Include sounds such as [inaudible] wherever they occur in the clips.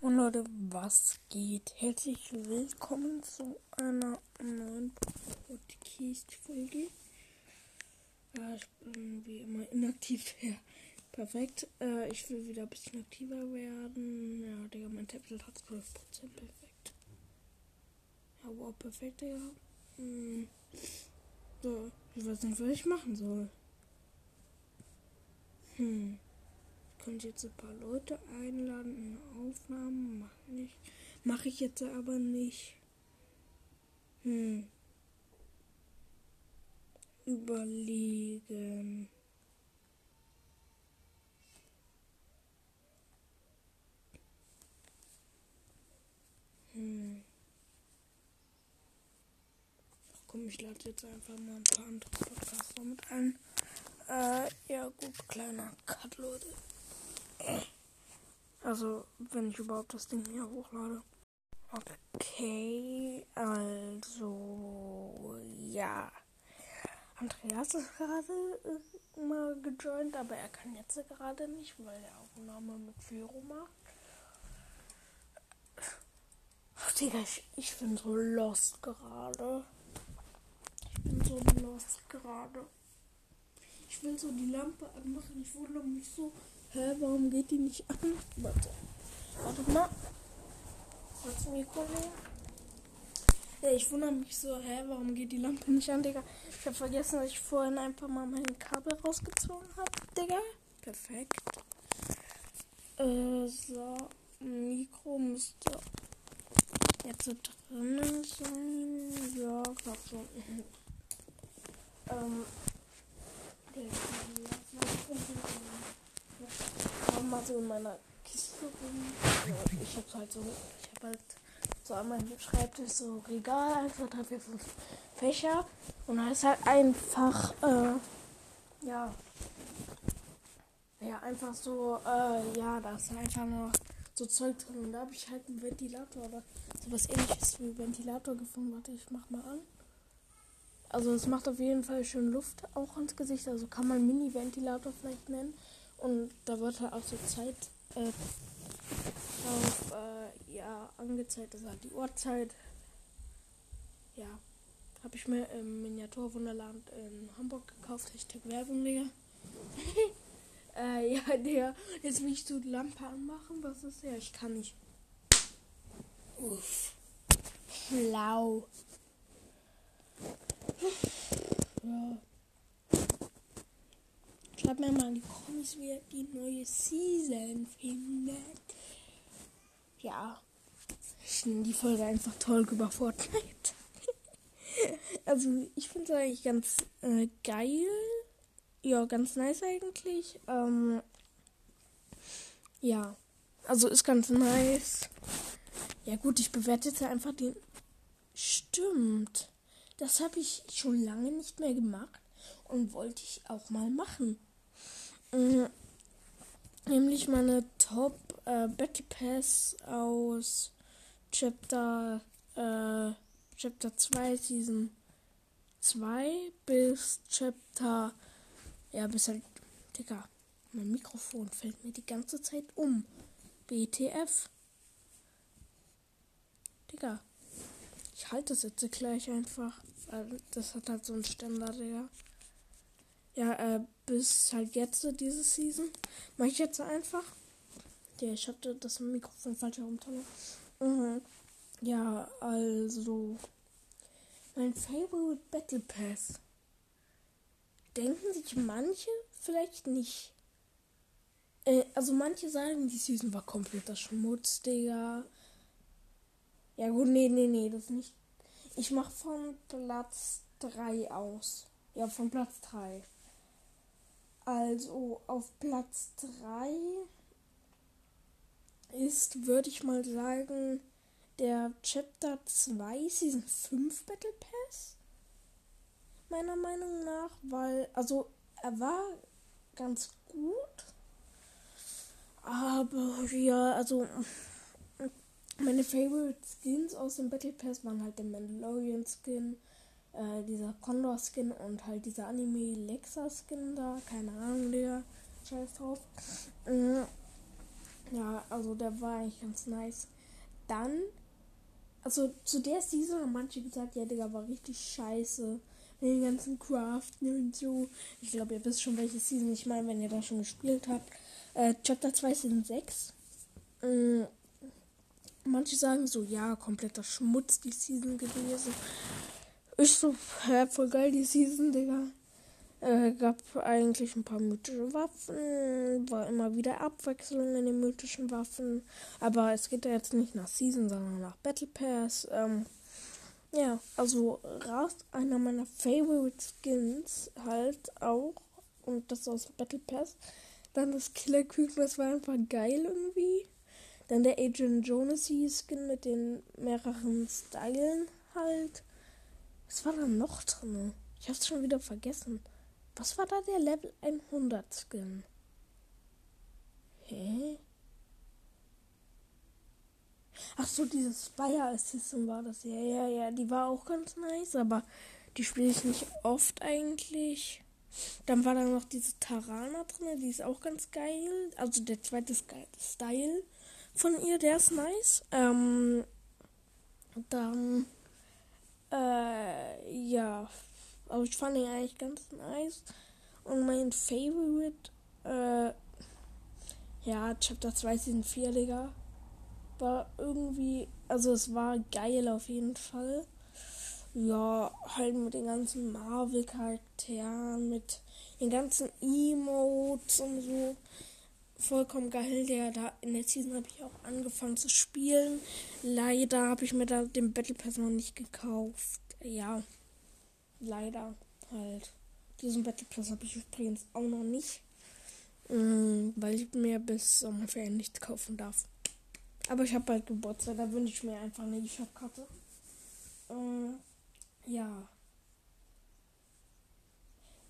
Und Leute, was geht? Herzlich willkommen zu einer neuen Podcast-Folge. Ja, ich bin wie immer inaktiv. [laughs] Ja, perfekt. Äh, ich will wieder ein bisschen aktiver werden. Ja, Digga, mein Tablet hat 12%. Perfekt. Ja, wow, perfekt, Digga. Hm. So, ich weiß nicht, was ich machen soll. Hm könnte jetzt ein paar Leute einladen in Aufnahmen. Mache ich, mach ich jetzt aber nicht. Hm. Überlegen. Hm. Ach komm, ich lade jetzt einfach mal ein paar andere Podcaster mit ein. Äh, ja gut, kleiner Cut, Leute. Also, wenn ich überhaupt das Ding hier hochlade. Okay, also, ja. Andreas ist gerade äh, mal gejoint, aber er kann jetzt gerade nicht, weil er Aufnahme mit Führung macht. Ach, Digga, ich, ich bin so lost gerade. Ich bin so lost gerade. Ich will so die Lampe anmachen. Ich wundere mich so, Hä, warum geht die nicht an? Warte. Warte mal. Kurz Mikro nehmen. Ja, ich wundere mich so, hä, warum geht die Lampe nicht an, Digga? Ich habe vergessen, dass ich vorhin einfach mal mein Kabel rausgezogen habe, Digga. Perfekt. Äh, so. Mikro müsste jetzt so drinnen sein. Ja, glaub so. ähm. Mal so in meiner Kiste rum. Ich habe halt so, ich habe halt so an meinem Schreibtisch so Regal, einfach drei, vier, fünf Fächer. Und da ist halt einfach, äh, ja, ja, einfach so, äh, ja, da ist einfach noch so Zeug drin. Und da habe ich halt einen Ventilator oder sowas ähnliches wie Ventilator gefunden. Warte, ich mach mal an. Also es macht auf jeden Fall schön Luft auch ans Gesicht. Also kann man Mini-Ventilator vielleicht nennen. Und da wird halt auch so Zeit äh, auf, äh, ja, angezeigt, das ist halt die Uhrzeit. Ja, habe ich mir im Miniaturwunderland in Hamburg gekauft. Hashtag Werbung, Digga. [laughs] äh, ja, der, jetzt will ich so die Lampe anmachen. Was ist ja? Ich kann nicht. Uff. Schlau. ja. Schreibt mir mal in die Kommis, wie ihr die neue Season findet. Ja. Ich nenne die Folge einfach toll über Fortnite. [laughs] also, ich finde es eigentlich ganz äh, geil. Ja, ganz nice eigentlich. Ähm, ja. Also, ist ganz nice. Ja, gut, ich bewerte jetzt einfach den. Stimmt. Das habe ich schon lange nicht mehr gemacht und wollte ich auch mal machen. Mhm. Nämlich meine Top äh, Battle Pass aus Chapter, äh, Chapter 2 Season 2 bis Chapter, ja, bis halt, Digga, mein Mikrofon fällt mir die ganze Zeit um. BTF. Digga. Ich halte das jetzt gleich einfach. Das hat halt so einen Ständer, Digga. Ja, äh, bis halt jetzt diese Season. Mache ich jetzt einfach. Ja, ich hatte das Mikrofon falsch herum. Mhm. Ja, also. Mein Favorite Battle Pass. Denken sich manche vielleicht nicht. Äh, also manche sagen, die Season war kompletter Schmutz, Digga. Ja gut, nee, nee, nee, das nicht. Ich mach von Platz 3 aus. Ja, von Platz 3. Also auf Platz 3 ist, würde ich mal sagen, der Chapter 2 Season 5 Battle Pass. Meiner Meinung nach, weil, also er war ganz gut. Aber ja, also meine Favorite Skins aus dem Battle Pass waren halt der Mandalorian Skin, äh, dieser Condor-Skin und halt dieser Anime-Lexa-Skin da. Keine Ahnung, der Scheiß drauf. Äh, Ja, also der war eigentlich ganz nice. Dann, also zu der Season haben manche gesagt, ja, Digga, war richtig scheiße. Mit den ganzen Craften und so. Ich glaube, ihr wisst schon, welche Season ich meine, wenn ihr da schon gespielt habt. Äh, Chapter 2 Season 6. Ähm, manche sagen so, ja, kompletter Schmutz die Season gewesen. Ich so, hä, voll geil die Season, Digga. Äh, gab eigentlich ein paar mythische Waffen, war immer wieder Abwechslung in den mythischen Waffen. Aber es geht ja jetzt nicht nach Season, sondern nach Battle Pass. Ähm, ja, also rast einer meiner Favorite Skins halt auch. Und das aus Battle Pass. Dann das Killer Küken, das war einfach geil irgendwie. Dann der Agent Jonesy Skin mit den mehreren Stylen halt. Was war da noch drin? Ich hab's schon wieder vergessen. Was war da der Level 100 Skin? Hä? Ach so, dieses Spire Assistant war das. Ja, ja, ja. Die war auch ganz nice, aber die spiele ich nicht oft eigentlich. Dann war da noch diese Tarana drin, die ist auch ganz geil. Also der zweite Style von ihr, der ist nice. Ähm, dann, äh, ja, aber ich fand ihn eigentlich ganz nice. Und mein Favorite, äh, ja, Chapter 2 Season 4, Digga. War irgendwie, also es war geil auf jeden Fall. Ja, halt mit den ganzen Marvel-Charakteren, mit den ganzen Emotes und so. Vollkommen geil, der da in der Season habe ich auch angefangen zu spielen. Leider habe ich mir da den Battle Pass noch nicht gekauft. Ja leider halt. Diesen Battle Pass habe ich übrigens auch noch nicht. Ähm, weil ich mir bis Sommerferien nichts kaufen darf. Aber ich habe bald Geburtstag, da wünsche ich mir einfach eine E-Shop-Karte. Ähm, ja.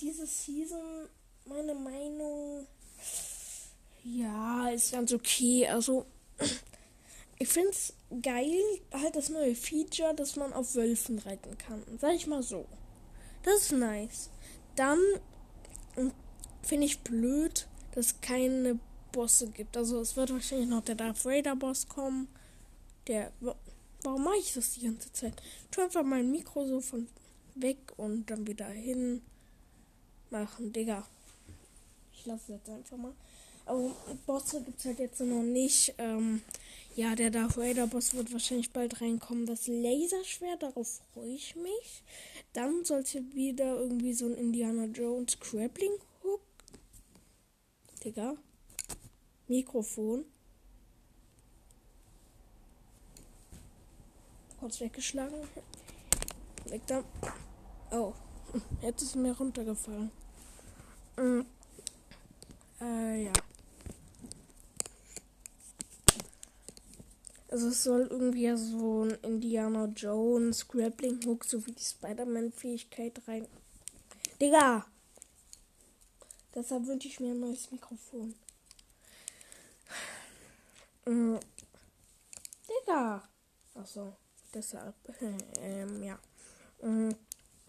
Diese Season, meine Meinung, ja, ist ganz okay. Also, [clears throat] ich finde es geil, halt das neue Feature, dass man auf Wölfen reiten kann. Sag ich mal so. Das ist nice. Dann hm, finde ich blöd, dass es keine Bosse gibt. Also es wird wahrscheinlich noch der Darth Vader Boss kommen. Der. Warum mache ich das die ganze Zeit? Ich tue einfach mein Mikro so von weg und dann wieder hin machen, Digga. Ich lasse es jetzt einfach mal. Aber Bosse gibt es halt jetzt noch nicht. Ähm, ja, der Darth Vader Boss wird wahrscheinlich bald reinkommen. Das Laserschwert, darauf freue ich mich. Dann sollte wieder irgendwie so ein Indiana Jones Grappling Hook. Digga. Mikrofon. Kurz weggeschlagen. Weg da. Oh. [laughs] Jetzt ist mir runtergefallen. Mhm. Äh, ja. Also es soll irgendwie so ein Indiana Jones Grappling Hook sowie die Spider-Man-Fähigkeit rein. Digga! Deshalb wünsche ich mir ein neues Mikrofon. Mhm. Digga! Achso, deshalb. [laughs] ähm, ja. Mhm.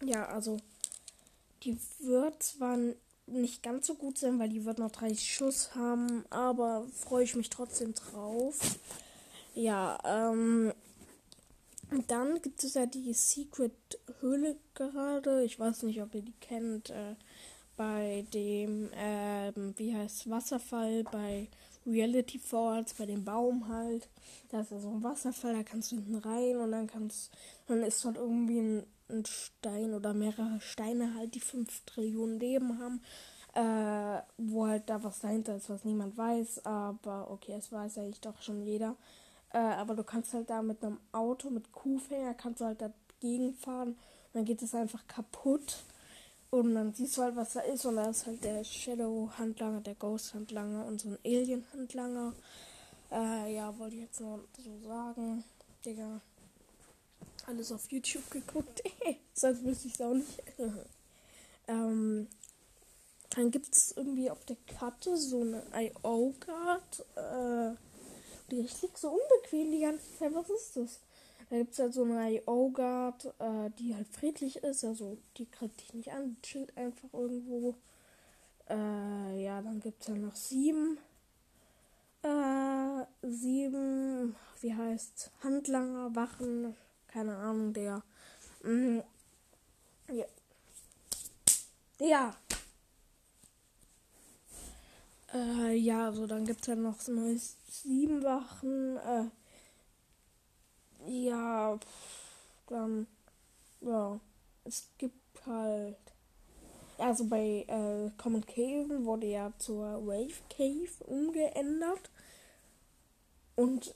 Ja, also die wird zwar nicht ganz so gut sein, weil die wird noch 30 Schuss haben, aber freue ich mich trotzdem drauf. Ja, ähm. Dann gibt es ja die Secret Höhle gerade. Ich weiß nicht, ob ihr die kennt. Äh, bei dem, ähm, wie heißt Wasserfall, bei Reality Falls, bei dem Baum halt. Da ist ja so ein Wasserfall, da kannst du hinten rein und dann kannst, dann ist dort irgendwie ein, ein Stein oder mehrere Steine halt, die 5 Trillionen Leben haben. Äh, wo halt da was dahinter ist, was niemand weiß. Aber okay, es weiß eigentlich doch schon jeder. Äh, aber du kannst halt da mit einem Auto, mit Kuhfänger, kannst du halt dagegen fahren. Dann geht es einfach kaputt. Und dann siehst du halt, was da ist. Und da ist halt der Shadow-Handlanger, der Ghost-Handlanger und so ein Alien-Handlanger. Äh, ja, wollte ich jetzt nur so sagen. Digga. Alles auf YouTube geguckt. [laughs] Sonst wüsste ich es auch nicht. [laughs] ähm, dann gibt es irgendwie auf der Karte so eine IO-Card. Äh, ich lieg so unbequem die ganze Zeit. Was ist das? Da gibt es halt so eine IO-Guard, äh, die halt friedlich ist. Also die kriegt dich nicht an, chillt einfach irgendwo. Äh, ja, dann gibt es ja noch sieben. Äh, sieben, wie heißt, Handlanger, Wachen, keine Ahnung, der. Mhm. Ja. Ja. Äh, ja, also dann gibt es ja noch so neues sieben Wachen. Äh, ja, dann, ja, es gibt halt. Also bei äh, Common Cave wurde ja zur Wave Cave umgeändert. Und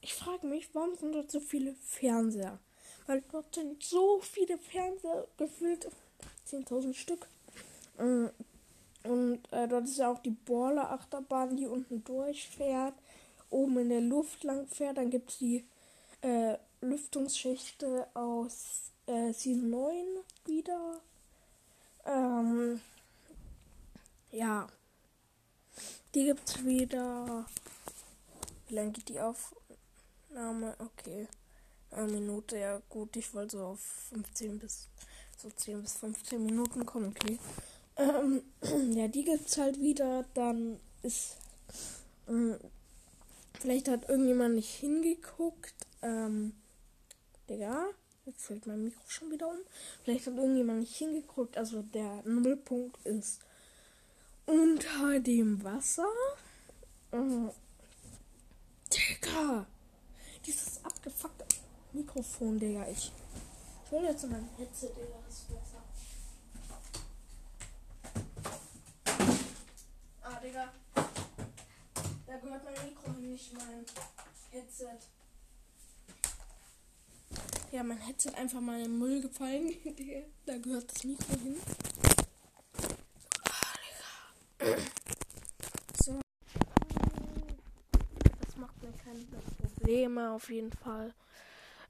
ich frage mich, warum sind dort so viele Fernseher? Weil dort sind so viele Fernseher gefüllt. 10.000 Stück. Und äh, dort ist ja auch die Borla-Achterbahn, die unten durchfährt, oben in der Luft lang fährt. Dann gibt es die äh, Lüftungsschächte aus äh, Season 9 wieder. Ähm, ja. Die gibt es wieder. Wie lange geht die Aufnahme? Okay. Eine Minute, ja gut. Ich wollte so auf 15 bis so 10 bis 15 Minuten kommen, okay. Ähm, [clears throat] ja, die gibt's halt wieder. Dann ist. Ähm, vielleicht hat irgendjemand nicht hingeguckt. Ähm, Digga, jetzt fällt mein Mikro schon wieder um. Vielleicht hat irgendjemand nicht hingeguckt. Also der Nullpunkt ist unter dem Wasser. Äh, Digga! Dieses abgefuckte Mikrofon, Digga. Ich, ich will jetzt in mein Headset, Digga. Das ist besser. Ah, Digga. Da gehört mein Mikro nicht mein Headset. Ja, mein Headset einfach mal in den Müll gefallen. [laughs] da gehört das Mikro hin. Digga. So. Das macht mir keine Probleme auf jeden Fall.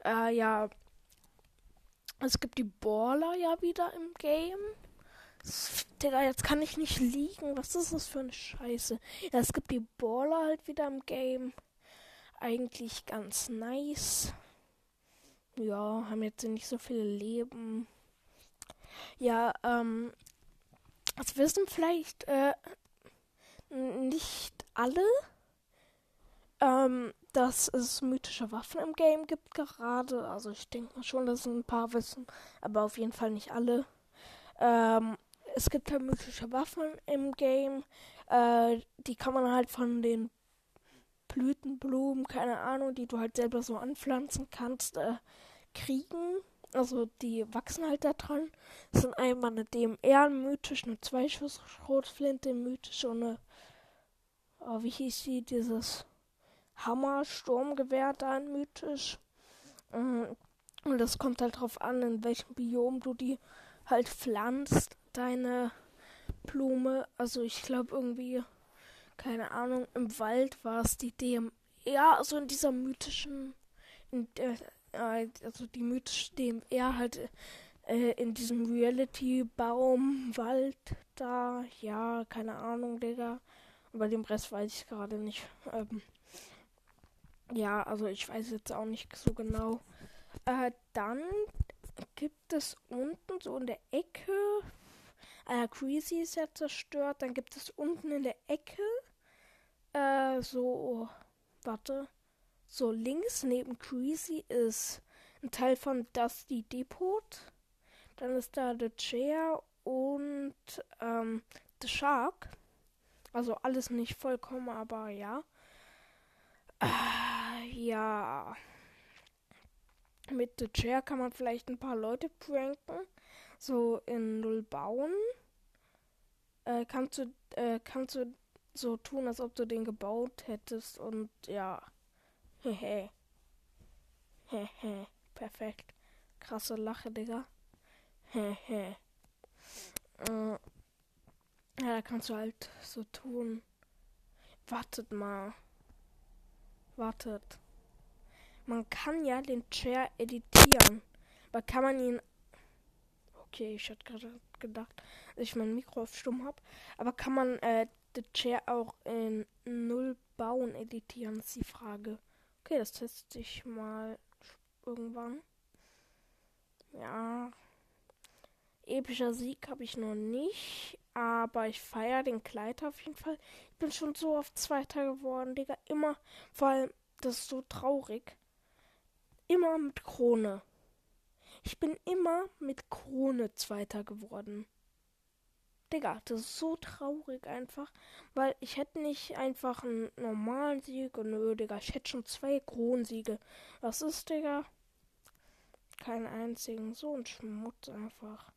Äh, ja. Es gibt die Baller ja wieder im Game. Digga, jetzt kann ich nicht liegen. Was ist das für eine Scheiße? Ja, es gibt die Baller halt wieder im Game. Eigentlich ganz nice. Ja, haben jetzt nicht so viele Leben. Ja, ähm. Das wissen vielleicht äh, nicht alle. Ähm, dass es mythische Waffen im Game gibt gerade. Also ich denke schon, dass es ein paar wissen, aber auf jeden Fall nicht alle. Ähm, es gibt halt mythische Waffen im Game. Äh, die kann man halt von den Blütenblumen, keine Ahnung, die du halt selber so anpflanzen kannst, äh, kriegen. Also die wachsen halt da dran. Das sind einmal eine DMR mythisch, eine Zweischuss-Schrotflinte mythisch und eine, oh, wie hieß sie, dieses Hammer, Sturmgewehr da mythisch. Mm, und das kommt halt drauf an, in welchem Biom du die halt pflanzt, deine Blume. Also ich glaube irgendwie, keine Ahnung, im Wald war es die DM. Ja, also in dieser mythischen, in äh, also die mythische DMR halt äh, in diesem Reality-Baum, Wald da. Ja, keine Ahnung, Digga. Über den Rest weiß ich gerade nicht. Ähm, ja, also ich weiß jetzt auch nicht so genau. Äh, dann gibt es unten so in der Ecke. Äh, Greasy ist ja zerstört. Dann gibt es unten in der Ecke. Äh, so. Warte. So links neben Greasy ist ein Teil von Dusty Depot. Dann ist da The Chair und ähm, The Shark. Also alles nicht vollkommen, aber ja. Äh, ja. Mit The Chair kann man vielleicht ein paar Leute pranken. So in Null bauen. Äh, kannst du, äh, kannst du so tun, als ob du den gebaut hättest und ja. [laughs] Hehe. Hehe. Perfekt. Krasse Lache, Digga. Hehe. äh, ja, da kannst du halt so tun. Wartet mal. Wartet. Man kann ja den Chair editieren. Aber kann man ihn. Okay, ich hatte gerade gedacht, dass ich mein Mikro auf stumm habe. Aber kann man äh, den Chair auch in Null bauen editieren, ist die Frage. Okay, das teste ich mal irgendwann. Ja. epischer Sieg habe ich noch nicht, aber ich feiere den Kleid auf jeden Fall. Ich bin schon so oft Zweiter geworden, Digga. Immer, vor allem, das ist so traurig. Immer mit Krone. Ich bin immer mit Krone Zweiter geworden. Digga, das ist so traurig einfach, weil ich hätte nicht einfach einen normalen Sieg und nö, Digga, ich hätte schon zwei Kronensiege. Was ist, Digga? Keinen einzigen, so ein Schmutz einfach.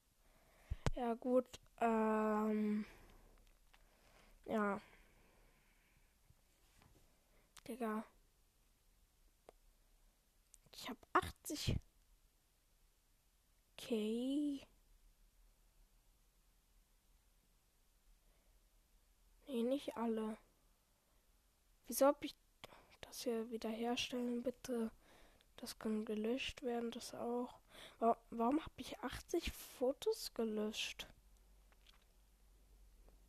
Ja, gut, ähm, ja. Digga. Ich hab 80. Okay. Nee, nicht alle. Wieso hab ich das hier wiederherstellen, bitte? Das kann gelöscht werden, das auch. Warum habe ich 80 Fotos gelöscht?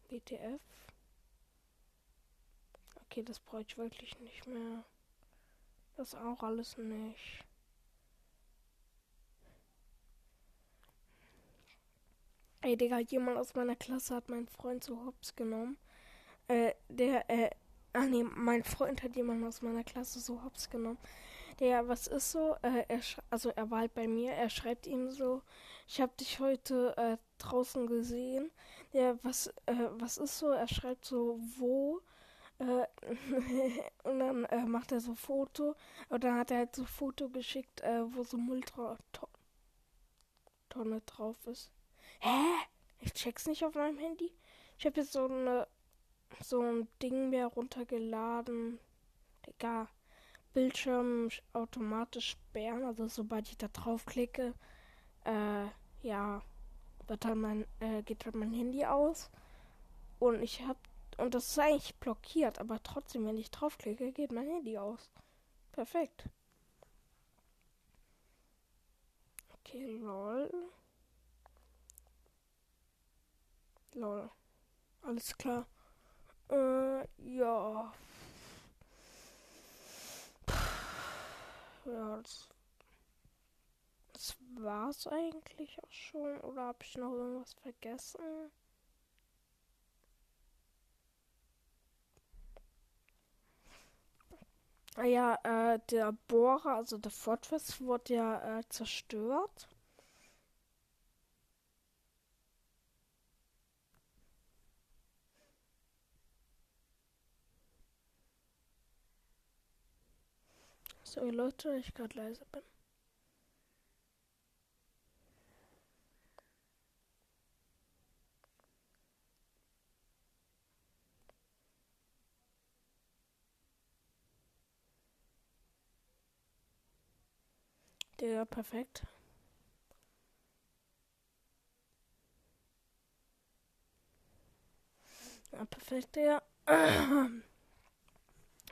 WTF? Okay, das brauche ich wirklich nicht mehr. Das auch alles nicht. Ey, Digga, jemand aus meiner Klasse hat meinen Freund zu Hops genommen. Äh, der, äh, ach nee, mein Freund hat jemanden aus meiner Klasse so Hops genommen. Der, was ist so? Äh, er also er war halt bei mir, er schreibt ihm so, ich habe dich heute äh, draußen gesehen. Der, was, äh, was ist so? Er schreibt so, wo? Äh, [laughs] und dann äh, macht er so Foto. Und dann hat er halt so Foto geschickt, äh, wo so Mülltonne drauf ist. Hä? Ich check's nicht auf meinem Handy. Ich habe jetzt so eine so ein Ding mehr runtergeladen. Egal. Bildschirm automatisch sperren. Also sobald ich da draufklicke, äh, ja, wird dann mein, äh, geht dann mein Handy aus. Und ich hab, und das ist eigentlich blockiert, aber trotzdem, wenn ich draufklicke, geht mein Handy aus. Perfekt. Okay, lol. Lol. Alles klar. Äh, ja. Ja, das, das war's eigentlich auch schon. Oder habe ich noch irgendwas vergessen? Ah ja, äh, der Bohrer, also der Fortress, wurde ja äh, zerstört. Sorry Leute, ich gerade leise bin. Der perfekt. Ja, perfekt, [clears throat] ja.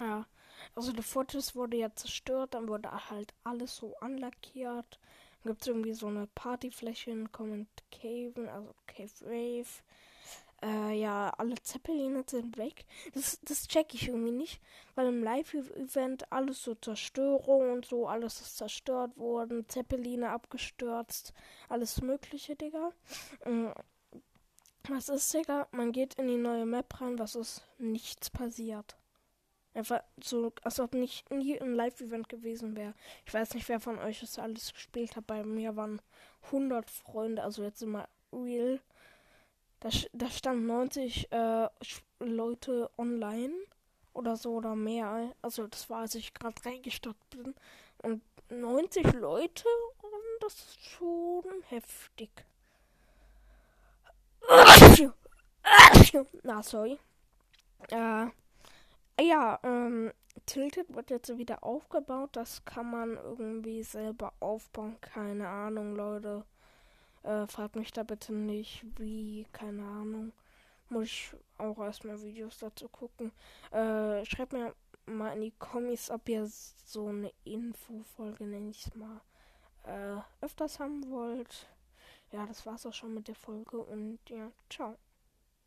ja. Also der Fortress wurde ja zerstört, dann wurde halt alles so anlackiert. Dann gibt es irgendwie so eine Partyfläche in Common Cave, also Cave Wave. Äh, ja, alle Zeppeline sind weg. Das, das check ich irgendwie nicht, weil im Live-Event alles so Zerstörung und so, alles ist zerstört worden, Zeppeline abgestürzt, alles Mögliche, Digga. Ähm, was ist, Digga? Man geht in die neue Map rein, was ist? Nichts passiert. Einfach so, als ob nicht nie ein Live-Event gewesen wäre. Ich weiß nicht, wer von euch das alles gespielt hat. Bei mir waren 100 Freunde, also jetzt immer real. Da, da stand 90 äh, Leute online oder so oder mehr. Also das war, als ich gerade reingestartet bin. Und 90 Leute, und das ist schon heftig. Na, [coughs] sorry. Äh, ja, ähm, Tilted wird jetzt wieder aufgebaut. Das kann man irgendwie selber aufbauen. Keine Ahnung, Leute. Äh, fragt mich da bitte nicht, wie, keine Ahnung. Muss ich auch erstmal Videos dazu gucken. Äh, schreibt mir mal in die Kommis, ob ihr so eine Infofolge, nenne ich es mal, äh, öfters haben wollt. Ja, das war's auch schon mit der Folge und ja, ciao.